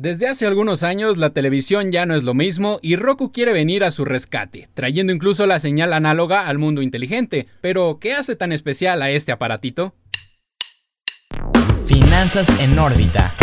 Desde hace algunos años la televisión ya no es lo mismo y Roku quiere venir a su rescate, trayendo incluso la señal análoga al mundo inteligente. Pero, ¿qué hace tan especial a este aparatito? Finanzas en órbita.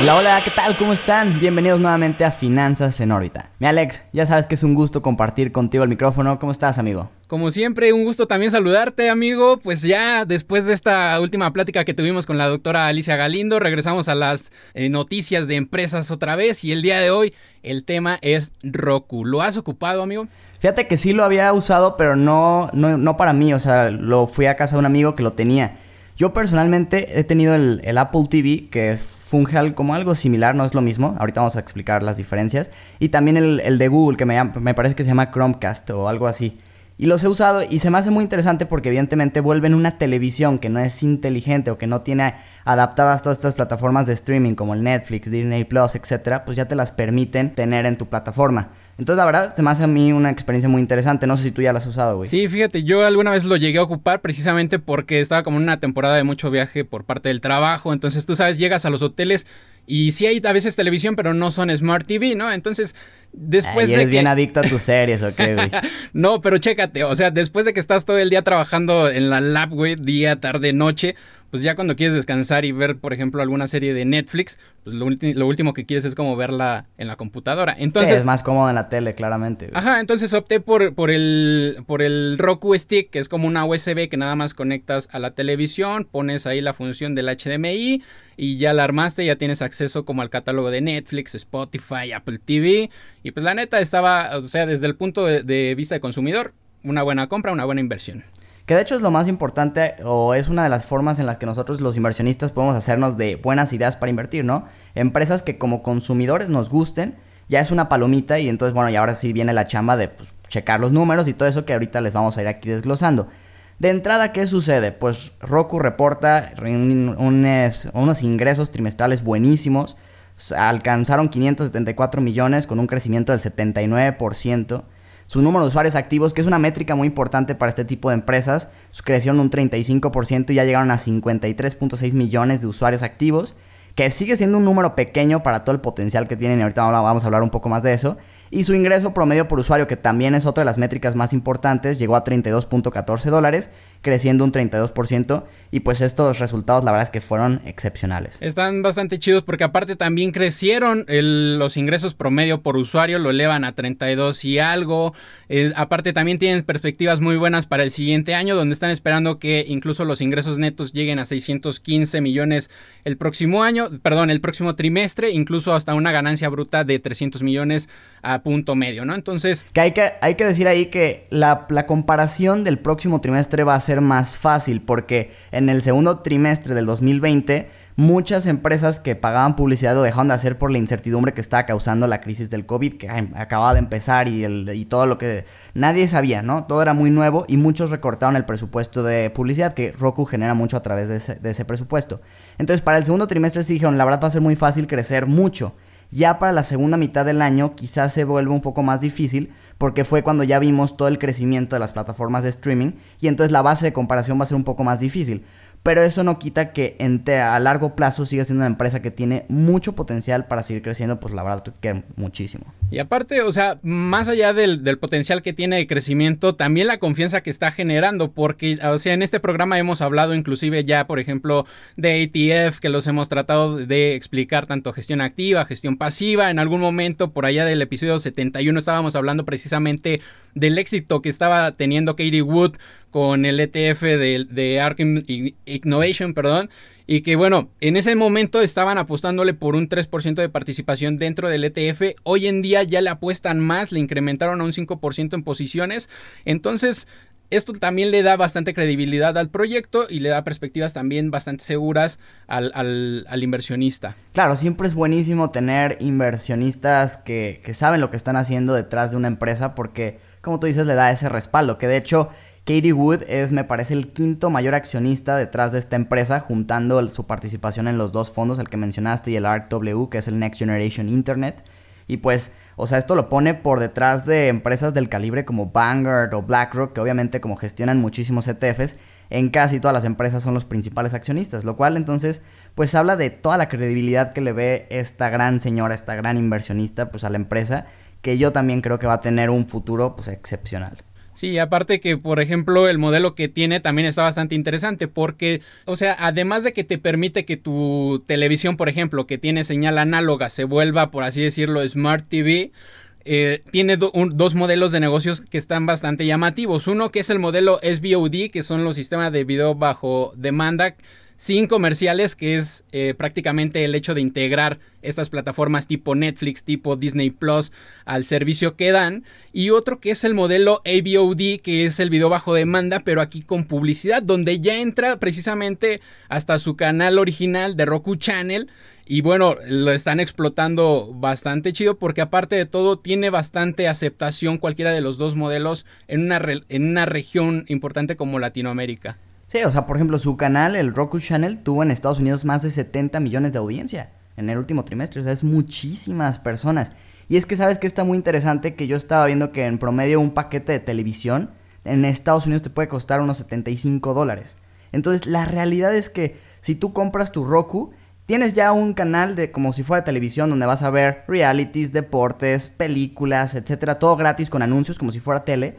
Hola, hola, ¿qué tal? ¿Cómo están? Bienvenidos nuevamente a Finanzas en órbita. Mi Alex, ya sabes que es un gusto compartir contigo el micrófono. ¿Cómo estás, amigo? Como siempre, un gusto también saludarte, amigo. Pues ya después de esta última plática que tuvimos con la doctora Alicia Galindo, regresamos a las eh, noticias de empresas otra vez y el día de hoy el tema es Roku. ¿Lo has ocupado, amigo? Fíjate que sí lo había usado, pero no, no, para mí. O sea, lo fui a casa de un amigo que lo tenía. Yo personalmente he tenido el, Apple TV, que funge como algo similar, no es lo mismo. Ahorita vamos a explicar las diferencias. Y también el, de Google, que me, me, parece que se llama Chromecast o algo así. Y los he usado y se me hace muy interesante porque evidentemente vuelven una televisión que no es inteligente o que no tiene adaptadas todas estas plataformas de streaming como el Netflix, Disney Plus, etcétera, pues ya te las permiten tener en tu plataforma. Entonces, la verdad, se me hace a mí una experiencia muy interesante. No sé si tú ya la has usado, güey. Sí, fíjate, yo alguna vez lo llegué a ocupar precisamente porque estaba como en una temporada de mucho viaje por parte del trabajo. Entonces, tú sabes, llegas a los hoteles y sí hay a veces televisión, pero no son Smart TV, ¿no? Entonces, después Ay, eres bien adicto a tus series, ¿ok, güey? no, pero chécate, o sea, después de que estás todo el día trabajando en la lab, güey, día, tarde, noche, pues ya cuando quieres descansar y ver, por ejemplo, alguna serie de Netflix, pues lo, último que quieres es como verla en la computadora. Entonces, es más cómodo en la tele, claramente. Ajá, entonces opté por, por, el, por el Roku Stick, que es como una USB que nada más conectas a la televisión, pones ahí la función del HDMI y ya la armaste, ya tienes acceso como al catálogo de Netflix, Spotify, Apple TV. Y pues la neta estaba, o sea, desde el punto de vista de consumidor, una buena compra, una buena inversión. Que de hecho es lo más importante o es una de las formas en las que nosotros los inversionistas podemos hacernos de buenas ideas para invertir, ¿no? Empresas que como consumidores nos gusten, ya es una palomita y entonces, bueno, y ahora sí viene la chamba de pues, checar los números y todo eso que ahorita les vamos a ir aquí desglosando. De entrada, ¿qué sucede? Pues Roku reporta unos ingresos trimestrales buenísimos. Alcanzaron 574 millones con un crecimiento del 79% su número de usuarios activos, que es una métrica muy importante para este tipo de empresas, crecieron un 35% y ya llegaron a 53.6 millones de usuarios activos, que sigue siendo un número pequeño para todo el potencial que tienen y ahorita vamos a hablar un poco más de eso. Y su ingreso promedio por usuario, que también es otra de las métricas más importantes, llegó a 32.14 dólares, creciendo un 32%. Y pues estos resultados la verdad es que fueron excepcionales. Están bastante chidos porque aparte también crecieron los ingresos promedio por usuario, lo elevan a 32 y algo. Eh, aparte también tienen perspectivas muy buenas para el siguiente año, donde están esperando que incluso los ingresos netos lleguen a 615 millones el próximo año, perdón, el próximo trimestre, incluso hasta una ganancia bruta de 300 millones a punto medio, ¿no? Entonces... Que hay que, hay que decir ahí que la, la comparación del próximo trimestre va a ser más fácil porque en el segundo trimestre del 2020 muchas empresas que pagaban publicidad lo dejaron de hacer por la incertidumbre que estaba causando la crisis del COVID, que acababa de empezar y, todo lo que nadie sabía, ¿no? Todo era muy nuevo y muchos recortaron el presupuesto de publicidad, que Roku genera mucho a través de ese, presupuesto. Entonces, para el segundo trimestre sí dijeron, la verdad va a ser muy fácil crecer mucho. Ya para la segunda mitad del año quizás se vuelve un poco más difícil porque fue cuando ya vimos todo el crecimiento de las plataformas de streaming y entonces la base de comparación va a ser un poco más difícil pero eso no quita que a largo plazo siga siendo una empresa que tiene mucho potencial para seguir creciendo, pues la verdad es que muchísimo. Y aparte, o sea, más allá del, potencial que tiene de crecimiento, también la confianza que está generando, porque, o sea, en este programa hemos hablado inclusive ya, por ejemplo, de ATF, que los hemos tratado de explicar tanto gestión activa, gestión pasiva, en algún momento por allá del episodio 71 estábamos hablando precisamente del éxito que estaba teniendo Katie Wood con el ETF de, de Ark Innovation, perdón, y que bueno, en ese momento estaban apostándole por un 3% de participación dentro del ETF, hoy en día ya le apuestan más, le incrementaron a un 5% en posiciones, entonces esto también le da bastante credibilidad al proyecto y le da perspectivas también bastante seguras al, inversionista. Claro, siempre es buenísimo tener inversionistas que saben lo que están haciendo detrás de una empresa porque como tú dices, le da ese respaldo. Que de hecho, Katie Wood es, me parece, el quinto mayor accionista detrás de esta empresa, juntando su participación en los dos fondos, el que mencionaste y el ARCW, que es el Next Generation Internet. Y pues, o sea, esto lo pone por detrás de empresas del calibre como Vanguard o BlackRock, que obviamente como gestionan muchísimos ETFs, en casi todas las empresas son los principales accionistas, lo cual entonces pues habla de toda la credibilidad que le ve esta gran señora, esta gran inversionista, pues a la empresa, que yo también creo que va a tener un futuro, pues excepcional. Sí, aparte que, por ejemplo, el modelo que tiene también está bastante interesante porque, o sea, además de que te permite que tu televisión, por ejemplo, que tiene señal análoga, se vuelva, por así decirlo, Smart TV, eh, tiene dos modelos de negocios que están bastante llamativos. Uno que es el modelo SVOD, que son los sistemas de video bajo demanda sin comerciales, que es eh, prácticamente el hecho de integrar estas plataformas tipo Netflix, tipo Disney Plus al servicio que dan. Y otro que es el modelo AVOD, que es el video bajo demanda, pero aquí con publicidad, donde ya entra precisamente hasta su canal original de Roku Channel. Y bueno, lo están explotando bastante chido porque aparte de todo tiene bastante aceptación cualquiera de los dos modelos en una, en una región importante como Latinoamérica. Sí, o sea, por ejemplo, su canal, el Roku Channel, tuvo en Estados Unidos más de 70 millones de audiencia en el último trimestre. O sea, es muchísimas personas. Y es que sabes que está muy interesante que yo estaba viendo que en promedio un paquete de televisión en Estados Unidos te puede costar unos 75 dólares. Entonces, la realidad es que si tú compras tu Roku, tienes ya un canal de como si fuera televisión donde vas a ver realities, deportes, películas, etcétera, todo gratis con anuncios como si fuera tele.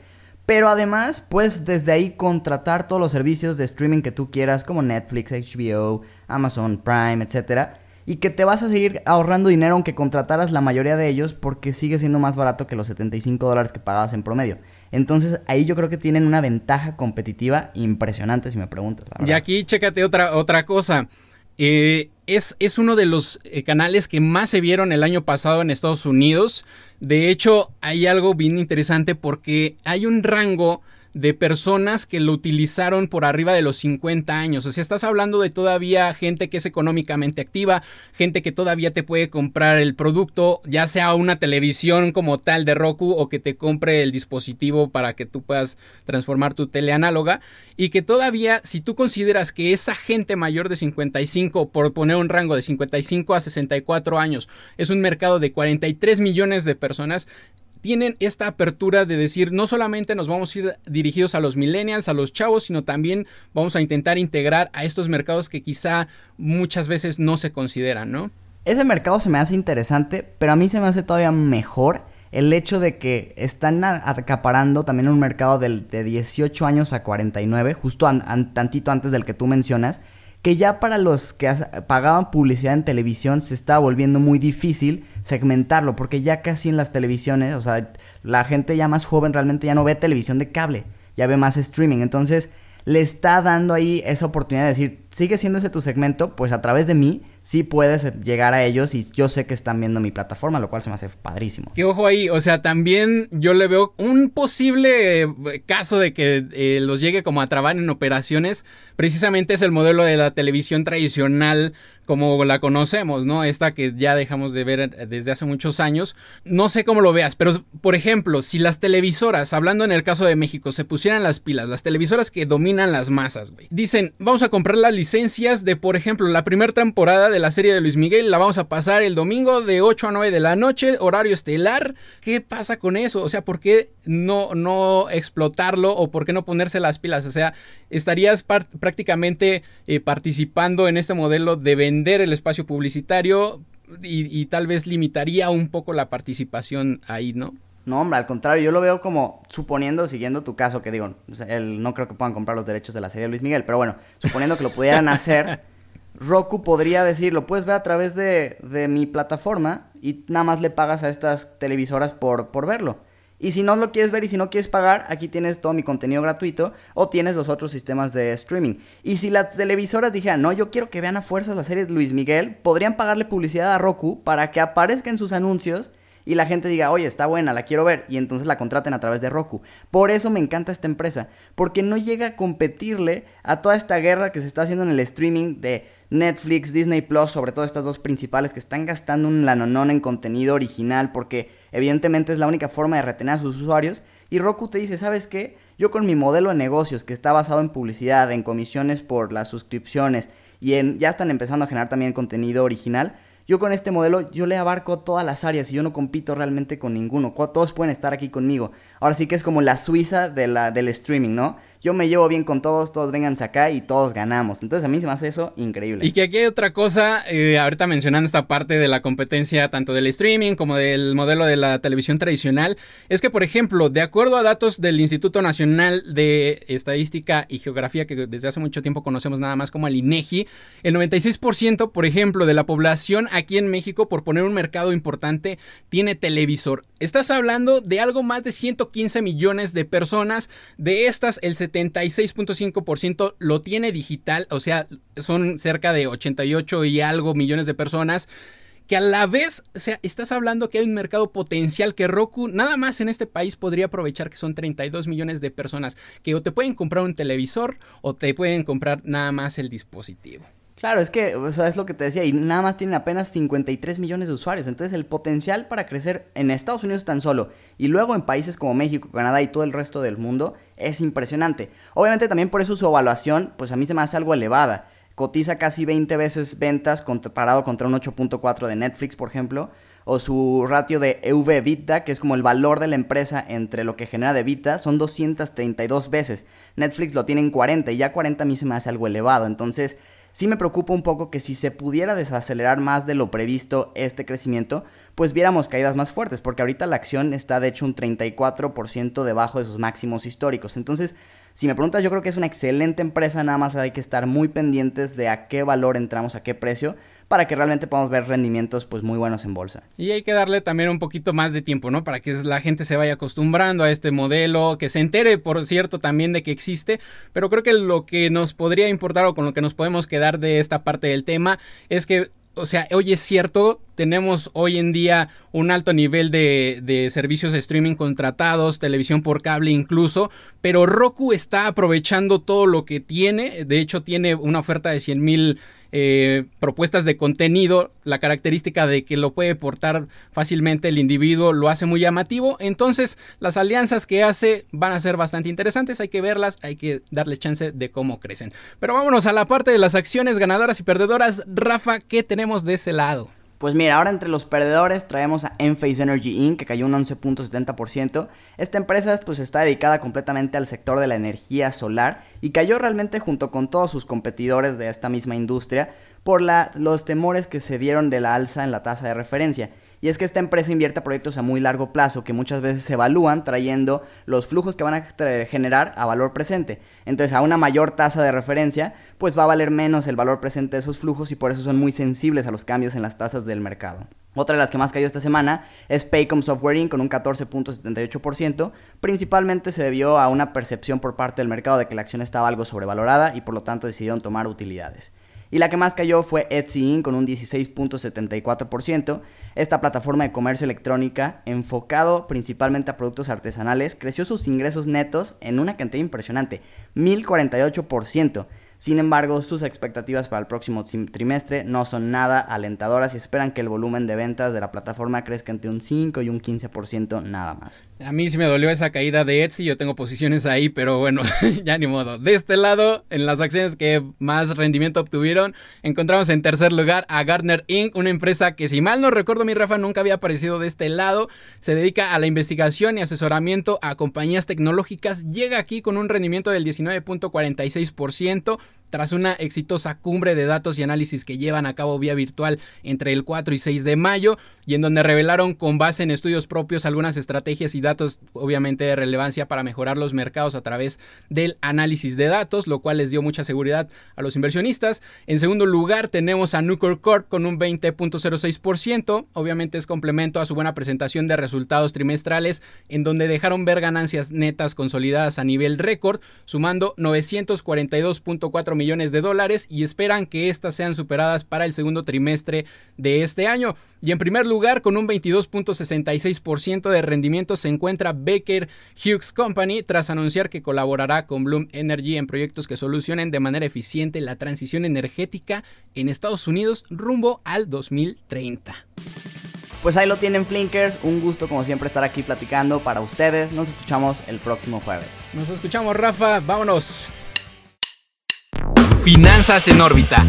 Pero además puedes desde ahí contratar todos los servicios de streaming que tú quieras, como Netflix, HBO, Amazon Prime, etc. Y que te vas a seguir ahorrando dinero aunque contrataras la mayoría de ellos porque sigue siendo más barato que los 75 dólares que pagabas en promedio. Entonces ahí yo creo que tienen una ventaja competitiva impresionante si me preguntas. y aquí chécate otra, otra cosa. Eh, es, es, uno de los eh, canales que más se vieron el año pasado en Estados Unidos. De hecho, hay algo bien interesante porque hay un rango de personas que lo utilizaron por arriba de los 50 años. O sea, estás hablando de todavía gente que es económicamente activa, gente que todavía te puede comprar el producto, ya sea una televisión como tal de Roku o que te compre el dispositivo para que tú puedas transformar tu tele análoga. Y que todavía, si tú consideras que esa gente mayor de 55, por poner un rango de 55 a 64 años, es un mercado de 43 millones de personas, tienen esta apertura de decir no solamente nos vamos a ir dirigidos a los millennials, a los chavos, sino también vamos a intentar integrar a estos mercados que quizá muchas veces no se consideran, ¿no? Ese mercado se me hace interesante, pero a mí se me hace todavía mejor el hecho de que están acaparando también un mercado de, de 18 años a 49, justo tantito antes del que tú mencionas, que ya para los que pagaban publicidad en televisión se está volviendo muy difícil segmentarlo, porque ya casi en las televisiones, o sea, la gente ya más joven realmente ya no ve televisión de cable, ya ve más streaming, entonces le está dando ahí esa oportunidad de decir, sigue siendo ese tu segmento, pues a través de mí sí puedes llegar a ellos y yo sé que están viendo mi plataforma, lo cual se me hace padrísimo. Que ojo ahí, o sea, también yo le veo un posible eh, caso de que eh, los llegue como a trabar en operaciones, precisamente es el modelo de la televisión tradicional como la conocemos, ¿no? Esta que ya dejamos de ver eh, desde hace muchos años. No sé cómo lo veas, pero por ejemplo, si las televisoras, hablando en el caso de México, se pusieran las pilas, las televisoras que dominan las masas, güey, dicen, vamos a comprar las licencias de, por ejemplo, la primera temporada de la serie de Luis Miguel, la vamos a pasar el domingo de 8 a 9 de la noche, horario estelar. ¿Qué pasa con eso? O sea, ¿por qué no, no explotarlo o por qué no ponerse las pilas? O sea, estarías prácticamente eh, participando en este modelo de vender el espacio publicitario y, tal vez limitaría un poco la participación ahí, ¿no? No, hombre, al contrario, yo lo veo como suponiendo, siguiendo tu caso, que digo, no creo que puedan comprar los derechos de la serie de Luis Miguel, pero bueno, suponiendo que lo pudieran hacer, Roku podría decir, lo puedes ver a través de, de, mi plataforma y nada más le pagas a estas televisoras por, por verlo. Y si no lo quieres ver y si no quieres pagar, aquí tienes todo mi contenido gratuito o tienes los otros sistemas de streaming. Y si las televisoras dijeran, no, yo quiero que vean a fuerzas la serie de Luis Miguel, podrían pagarle publicidad a Roku para que aparezca en sus anuncios y la gente diga, oye, está buena, la quiero ver, y entonces la contraten a través de Roku. Por eso me encanta esta empresa, porque no llega a competirle a toda esta guerra que se está haciendo en el streaming de Netflix, Disney Plus, sobre todo estas dos principales que están gastando un lanonón en contenido original, porque evidentemente es la única forma de retener a sus usuarios. Y Roku te dice, ¿sabes qué? Yo con mi modelo de negocios que está basado en publicidad, en comisiones por las suscripciones y en, ya están empezando a generar también contenido original, yo con este modelo, yo le abarco todas las áreas y yo no compito realmente con ninguno. Todos pueden estar aquí conmigo. Ahora sí que es como la Suiza de la, del streaming, ¿no? Yo me llevo bien con todos, todos vénganse acá y todos ganamos. Entonces a mí se me hace eso increíble. Y que aquí hay otra cosa, eh, ahorita mencionando esta parte de la competencia tanto del streaming como del modelo de la televisión tradicional, es que por ejemplo, de acuerdo a datos del Instituto Nacional de Estadística y Geografía, que desde hace mucho tiempo conocemos nada más como el INEGI, el 96% por ejemplo de la población aquí en México, por poner un mercado importante, tiene televisor. Estás hablando de algo más de 115 millones de personas, de estas el 76.5% lo tiene digital, o sea, son cerca de 88 y algo millones de personas que a la vez, o sea, estás hablando que hay un mercado potencial que Roku nada más en este país podría aprovechar que son 32 millones de personas que o te pueden comprar un televisor o te pueden comprar nada más el dispositivo. Claro, es que, o sea, es lo que te decía, y nada más tienen apenas 53 millones de usuarios. Entonces, el potencial para crecer en Estados Unidos tan solo y luego en países como México, Canadá y todo el resto del mundo es impresionante. Obviamente, también por eso su evaluación, pues a mí se me hace algo elevada. Cotiza casi 20 veces ventas comparado contra un 8.4 de Netflix, por ejemplo, o su ratio de EV-EBITDA, que es como el valor de la empresa entre lo que genera de EBITDA, son 232 veces. Netflix lo tiene en 40 y ya 40 a mí se me hace algo elevado. Entonces, sí me preocupa un poco que si se pudiera desacelerar más de lo previsto este crecimiento, pues viéramos caídas más fuertes, porque ahorita la acción está de hecho un 34% debajo de sus máximos históricos. Entonces, si me preguntas, yo creo que es una excelente empresa, nada más hay que estar muy pendientes de a qué valor entramos, a qué precio, para que realmente podamos ver rendimientos pues muy buenos en bolsa. Y hay que darle también un poquito más de tiempo, ¿no? Para que la gente se vaya acostumbrando a este modelo, que se entere, por cierto, también de que existe, pero creo que lo que nos podría importar o con lo que nos podemos quedar de esta parte del tema es que o sea, hoy es cierto, tenemos hoy en día un alto nivel de, servicios de streaming contratados, televisión por cable incluso, pero Roku está aprovechando todo lo que tiene, de hecho tiene una oferta de 100 mil eh, propuestas de contenido, la característica de que lo puede portar fácilmente el individuo lo hace muy llamativo. Entonces, las alianzas que hace van a ser bastante interesantes, hay que verlas, hay que darles chance de cómo crecen. Pero vámonos a la parte de las acciones ganadoras y perdedoras. Rafa, ¿qué tenemos de ese lado? Pues mira, ahora entre los perdedores traemos a Enphase Energy Inc., que cayó un 11.70%. Esta empresa pues está dedicada completamente al sector de la energía solar y cayó realmente junto con todos sus competidores de esta misma industria por la, los temores que se dieron de la alza en la tasa de referencia. Y es que esta empresa invierte proyectos a muy largo plazo que muchas veces se evalúan trayendo los flujos que van a generar a valor presente. Entonces a una mayor tasa de referencia pues va a valer menos el valor presente de esos flujos y por eso son muy sensibles a los cambios en las tasas del mercado. Otra de las que más cayó esta semana es Paycom Software Inc. con un 14.78%. Principalmente se debió a una percepción por parte del mercado de que la acción estaba algo sobrevalorada y por lo tanto decidieron tomar utilidades. Y la que más cayó fue Etsy Inc. con un 16.74%. Esta plataforma de comercio electrónica, enfocado principalmente a productos artesanales, creció sus ingresos netos en una cantidad impresionante, 1048%. Sin embargo, sus expectativas para el próximo trimestre no son nada alentadoras y esperan que el volumen de ventas de la plataforma crezca entre un 5 y un 15% nada más. A mí sí me dolió esa caída de Etsy, yo tengo posiciones ahí, pero bueno, ya ni modo. De este lado, en las acciones que más rendimiento obtuvieron, encontramos en tercer lugar a Gardner Inc., una empresa que si mal no recuerdo mi Rafa nunca había aparecido de este lado, se dedica a la investigación y asesoramiento a compañías tecnológicas, llega aquí con un rendimiento del 19.46%, tras una exitosa cumbre de datos y análisis que llevan a cabo vía virtual entre el 4 y 6 de mayo, y en donde revelaron con base en estudios propios algunas estrategias y datos obviamente de relevancia para mejorar los mercados a través del análisis de datos, lo cual les dio mucha seguridad a los inversionistas. En segundo lugar tenemos a Nucor Corp con un 20.06%, obviamente es complemento a su buena presentación de resultados trimestrales en donde dejaron ver ganancias netas consolidadas a nivel récord, sumando 942.4 millones de dólares y esperan que estas sean superadas para el segundo trimestre de este año. Y en primer lugar, con un 22.66% de rendimiento se encuentra Baker Hughes Company tras anunciar que colaborará con Bloom Energy en proyectos que solucionen de manera eficiente la transición energética en Estados Unidos rumbo al 2030. Pues ahí lo tienen Flinkers, un gusto como siempre estar aquí platicando para ustedes. Nos escuchamos el próximo jueves. Nos escuchamos Rafa, vámonos. Finanzas en órbita